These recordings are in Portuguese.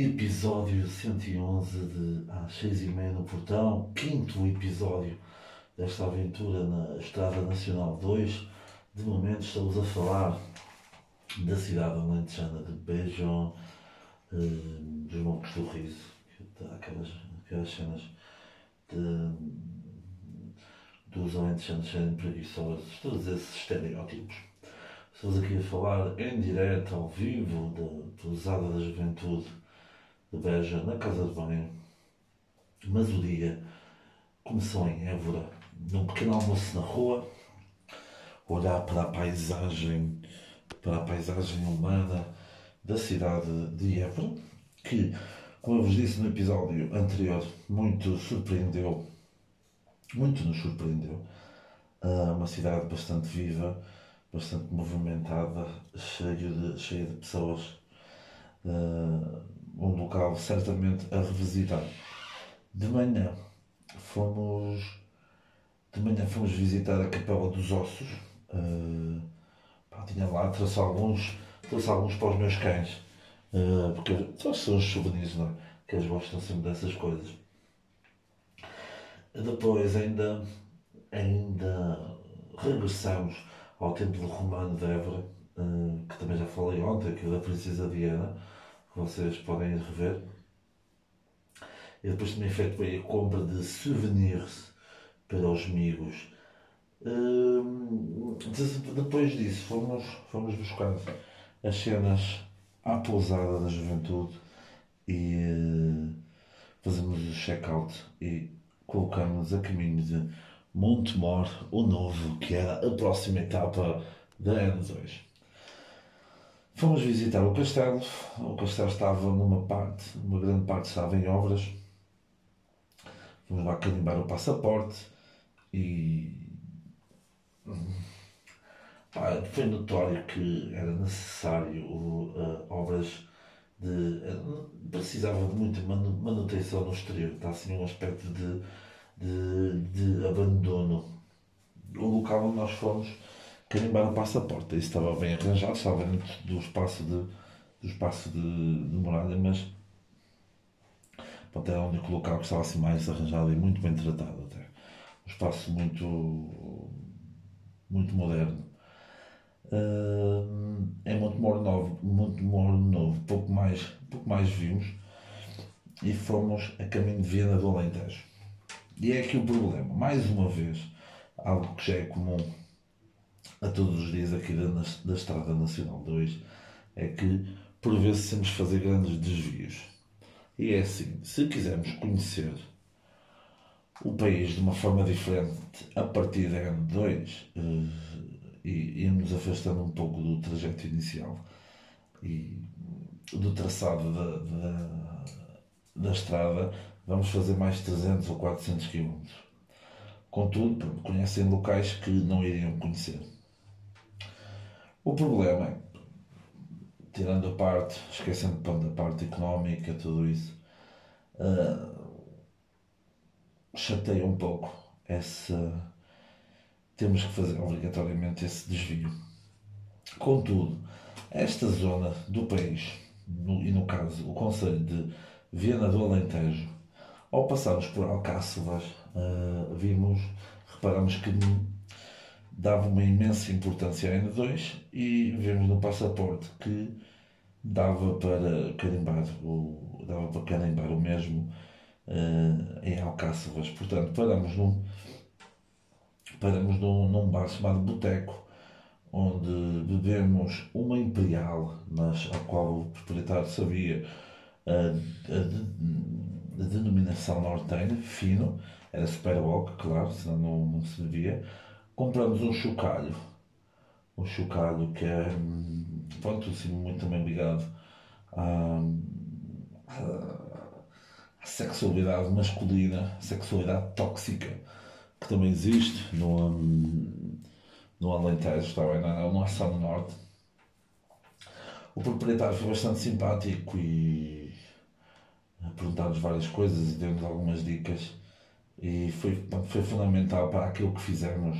episódio 111 de Às 6 e meia no Portão, quinto episódio desta aventura na Estrada Nacional 2. De momento estamos a falar da cidade alentejana de Bejon, eh, dos Montes do Riso, aquelas, aquelas cenas de, dos alentejanos serem preguiçosos, todos esses estereótipos. Estamos aqui a falar em direto, ao vivo, da Pousada da Juventude de Beja, na casa de banho. Mas o dia começou em Évora, num pequeno almoço na rua, olhar para a paisagem, para a paisagem humana da cidade de Évora, que, como eu vos disse no episódio anterior, muito surpreendeu, muito nos surpreendeu. Uh, uma cidade bastante viva, bastante movimentada, cheia de, cheia de pessoas. Uh, um local certamente a revisitar. De manhã fomos de manhã fomos visitar a Capela dos Ossos. Uh, pá, tinha lá, trouxe alguns, trouxe alguns para os meus cães. Uh, porque são os souvenirs, não é? Que eles gostam sempre dessas coisas. Depois ainda, ainda regressamos ao Templo Romano de Évora, uh, que também já falei ontem, que é da Princesa Diana vocês podem ir rever. E depois também efetuei a compra de souvenirs para os amigos. Hum, depois disso, fomos, fomos buscar as cenas à pousada da juventude e uh, fazemos o check-out e colocamos a caminho de Montemor, o novo, que era a próxima etapa da N2. Fomos visitar o castelo. O castelo estava numa parte, uma grande parte estava em obras. Fomos lá carimbar o passaporte e. Foi notório que era necessário uh, obras de. Uh, precisava de muita manutenção no exterior. Está assim um aspecto de, de, de abandono. O local onde nós fomos carimbar o passaporte. Isso estava bem arranjado, estava dentro do espaço de, do espaço de, de morada, mas pronto, era o único local que estava assim mais arranjado e muito bem tratado até. Um espaço muito, muito moderno. Uh, é muito Moro Novo, muito Novo, pouco mais, pouco mais vimos e fomos a caminho de Viena do Alentejo. E é aqui o problema, mais uma vez, algo que já é comum a todos os dias aqui da, da Estrada Nacional 2 é que por vezes temos que fazer grandes desvios. E é assim, se quisermos conhecer o país de uma forma diferente a partir da N2 uh, e irmos afastando um pouco do trajeto inicial e do traçado da, da, da estrada, vamos fazer mais 300 ou 400 km. Contudo, conhecem locais que não iriam conhecer. O problema é, tirando a parte, esquecendo da parte económica, tudo isso, uh, chateia um pouco essa. Temos que fazer obrigatoriamente esse desvio. Contudo, esta zona do país, no, e no caso o Conselho de Viana do Alentejo, ao passarmos por Alcáçovas, uh, vimos, reparamos que dava uma imensa importância à N2 e vemos no passaporte que dava para carimbar o, dava para carimbar o mesmo uh, em Alcáçovas. Portanto, paramos num, paramos num, num bar chamado Boteco, onde bebemos uma Imperial, mas ao qual o proprietário sabia a, a, a denominação nortenha, fino, era Super Boca, claro, senão não, não se bebia compramos um chocalho. Um chocalho que é, pronto, assim, muito também ligado à, à sexualidade masculina, sexualidade tóxica, que também existe no, no Alentejo, está bem? Só no Norte. O proprietário foi bastante simpático e perguntar-nos várias coisas e deu-nos algumas dicas e foi, foi fundamental para aquilo que fizemos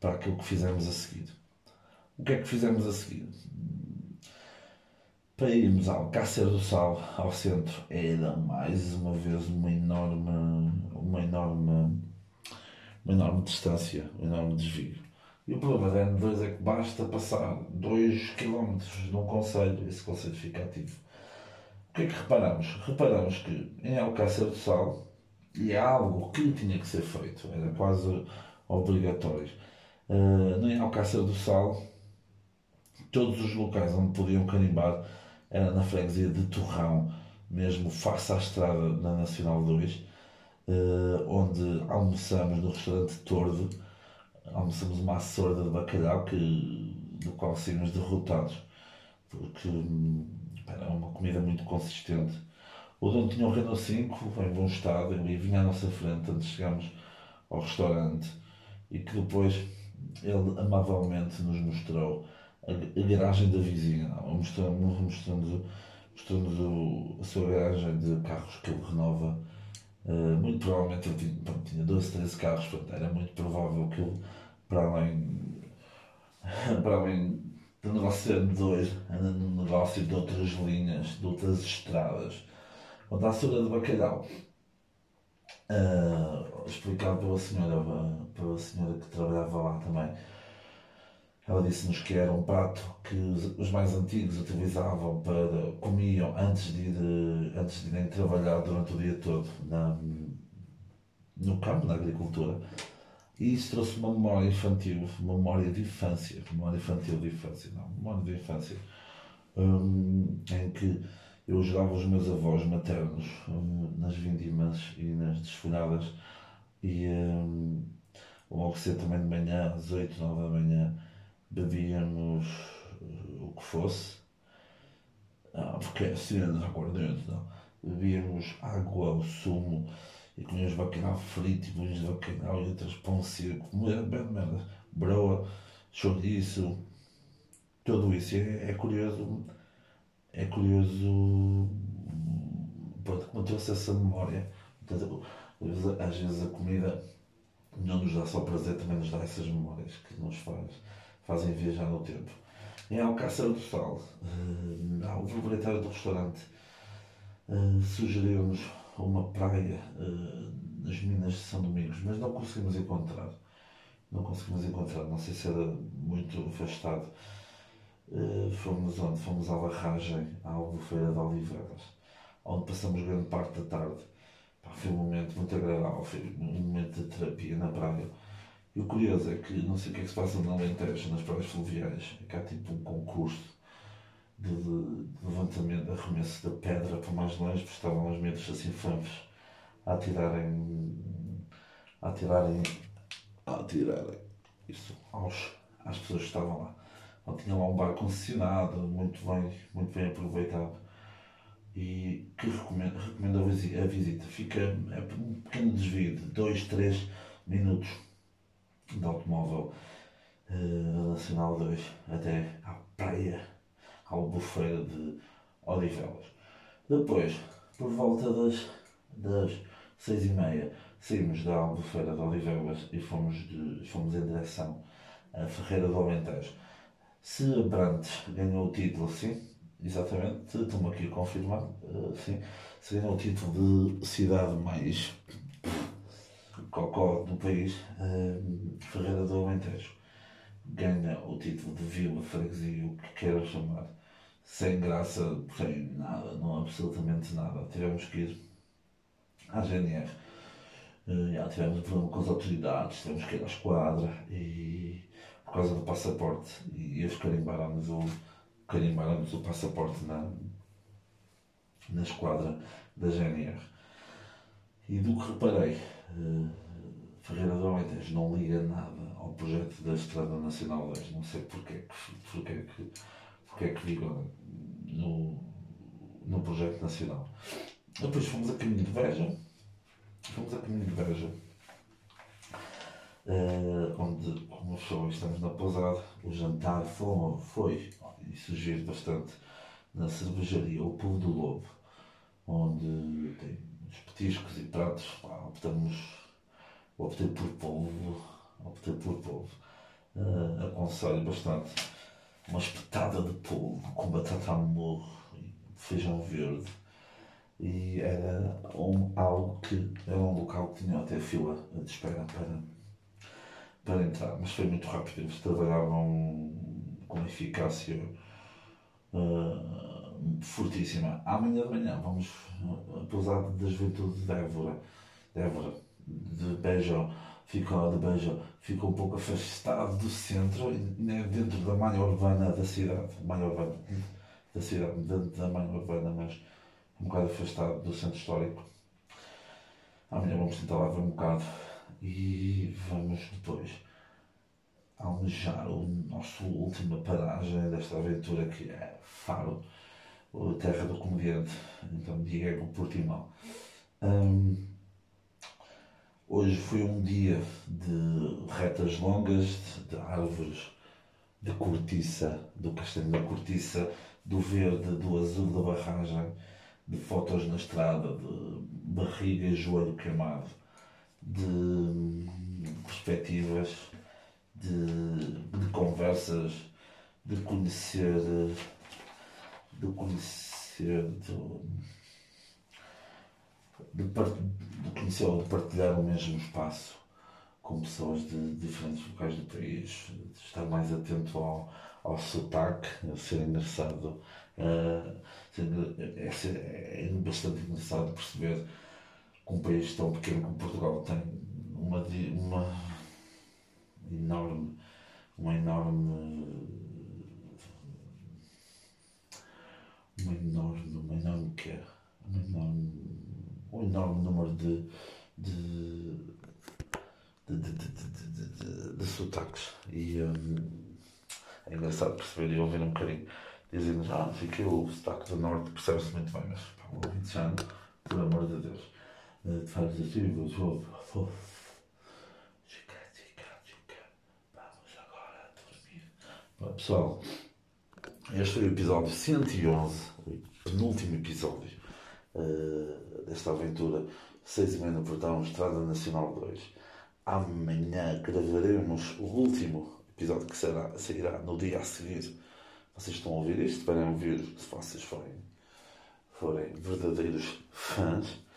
para aquilo que fizemos a seguir. O que é que fizemos a seguir? para irmos ao Cáceres do Sal, ao centro, era mais uma vez uma enorme, uma enorme, uma enorme distância, um enorme desvio. E o problema da N2 é que basta passar 2 km num conselho, esse conselho fica ativo. O que é que reparamos? Reparamos que em Alcácer do Sal, e é algo que tinha que ser feito, era quase obrigatório, uh, em Alcácer do Sal, todos os locais onde podiam carimbar era na freguesia de Torrão, mesmo face à estrada na Nacional 2, uh, eh, onde almoçamos no restaurante Tordo, almoçamos uma açorda de bacalhau que, do qual saímos derrotados, porque era uma comida muito consistente. O dono tinha um Renault 5 em bom estado e vinha à nossa frente antes de chegarmos ao restaurante e que depois ele amavelmente nos mostrou a, a garagem da vizinha, mostrando, mostrando, mostrando a sua garagem de carros que ele renova. Uh, muito provavelmente ele tinha, pronto, tinha 12, 13 carros, portanto, era muito provável que ele, para além, para além do negócio ser dois, anda no negócio de outras linhas, de outras estradas. Quanto à sura de bacalhau, uh, explicado pela senhora, pela senhora que trabalhava lá também, ela disse-nos que era um prato que os mais antigos utilizavam para comiam antes de, ir, antes de irem trabalhar durante o dia todo na, no campo, na agricultura. E isso trouxe uma memória infantil, memória de infância, memória infantil de infância, não, memória de infância, um, em que eu ajudava os meus avós maternos um, nas vindimas e nas desfolhadas e um, logo cedo também de manhã, às 8, 9 da manhã, bebíamos uh, o que fosse, ah, porque é assim nos aguardentes, não? Bebíamos água, o sumo, e comíamos bacalhau frito, e bolinhos de bacalhau e outras pão seco, merda, merda, broa, chouriço, tudo isso. É, é curioso, é curioso, pronto, como trouxe essa memória. Portanto, às vezes a comida não nos dá só prazer, também nos dá essas memórias que nos faz fazem viajar no tempo. Em Alcácer do Sal, uh, o proprietário do restaurante uh, sugeriu-nos uma praia uh, nas Minas de São Domingos, mas não conseguimos encontrar. Não conseguimos encontrar, não sei se era muito afastado. Uh, fomos onde? Fomos à barragem, à Albufeira de Oliveiras, onde passamos grande parte da tarde. Pá, foi um momento muito agradável, foi um momento de terapia na praia e o curioso é que não sei o que é que se passa no Alentejo, nas praias fluviais, é que há tipo um concurso de, de, de levantamento, de arremesso da pedra para mais longe, porque estavam os medos assim fanfes a atirarem, a atirarem, a atirarem isso aos, às pessoas que estavam lá. Tinha lá um bar concessionado, muito bem, muito bem aproveitado e que recomendo, recomendo a visita. Fica é um pequeno desvio de 2, 3 minutos de automóvel uh, Nacional 2 até à praia, ao bufeiro de Odivelas. Depois, por volta das, das seis e meia, saímos da Albufeira de Odivelas e fomos, de, fomos em direção à Ferreira do Alentejo. Se Brantes ganhou o título, sim, exatamente, estou-me aqui a confirmar, uh, sim, se ganhou o título de cidade mais cocó do país, uh, Ferreira do Alentejo, ganha o título de Vila Freguesia, o que quero chamar, sem graça, sem nada, não absolutamente nada. Tivemos que ir à GNR, uh, já tivemos um problema com as autoridades, tivemos que ir à esquadra e por causa do passaporte, e eles carimbaram-nos o, carimbaram o passaporte na, na esquadra da GNR. E do que reparei, uh, Ferreira do Alentejo não liga nada ao projeto da Estrada Nacional 10. Não sei porque é que, porque é que, porque é que no, no projeto nacional. Depois fomos a caminho de Veja. Fomos a caminho de Veja. Uh, onde, como falou, estamos na pousada. O jantar foi, foi e sugiro bastante, na cervejaria O Povo do Lobo, onde tem os petiscos e pratos. Pá, optamos optei por polvo, optei por polvo. Uh, aconselho bastante uma espetada de polvo com batata morro feijão verde e era um, algo que era um local que tinha até fila de espera para, para entrar, mas foi muito rápido, eles trabalhavam com eficácia uh, fortíssima. Amanhã de manhã vamos uh, pousar da juventude de Évora, de Évora, de Beja, fica de Beja, fica um pouco afastado do centro, né, dentro da malha urbana da cidade, malha urbana da cidade, dentro da malha urbana, mas um bocado afastado do centro histórico. Amanhã vamos tentar lá ver um bocado e vamos depois almejar o nosso última paragem desta aventura que é Faro, a terra do comediante, então Diego Portimão. Um, hoje foi um dia de retas longas, de, de árvores, de cortiça, do castanho da cortiça, do verde, do azul da barragem, de fotos na estrada, de barriga e joelho queimado, de perspectivas, de, de conversas, de conhecer, de conhecer, de, de, de conhecer ou de partilhar o mesmo espaço com pessoas de diferentes locais do país, de estar mais atento ao, ao sotaque, ser engraçado. Uh, é, é, é bastante engraçado perceber que um país tão pequeno como Portugal tem uma, uma enorme, uma enorme, uma enorme, uma enorme que uma enorme, um enorme número de, de, de, de, de, de, sotaques. E um, é engraçado perceber e ouvir um bocadinho dizendo ah, fiquei o sotaque do norte, percebe-se muito bem, mas pá, o ouvinte por amor de Deus, uh, faz assim, vou, vou, vou, chica, chica, chica, vamos agora dormir. Pessoal, este foi o episódio 111, o penúltimo episódio uh, desta aventura, 6 e meia no portão, Estrada Nacional 2. Amanhã gravaremos o último episódio que será, sairá no dia a seguir vocês estão a ouvir isto, podem ouvir se vocês forem, forem verdadeiros fãs.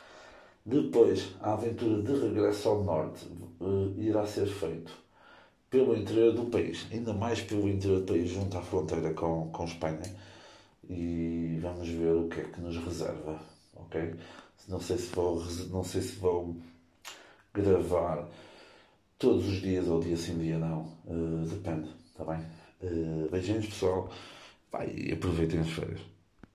Depois, a aventura de regresso ao norte uh, irá ser feito pelo interior do país, ainda mais pelo interior do país, junto à fronteira com, com Espanha. E vamos ver o que é que nos reserva, ok? Não sei se vou, não sei se vou gravar todos os dias ou dia sim, dia não. Uh, depende, está bem? Uh, beijinhos, pessoal. Vai, aproveitem as férias.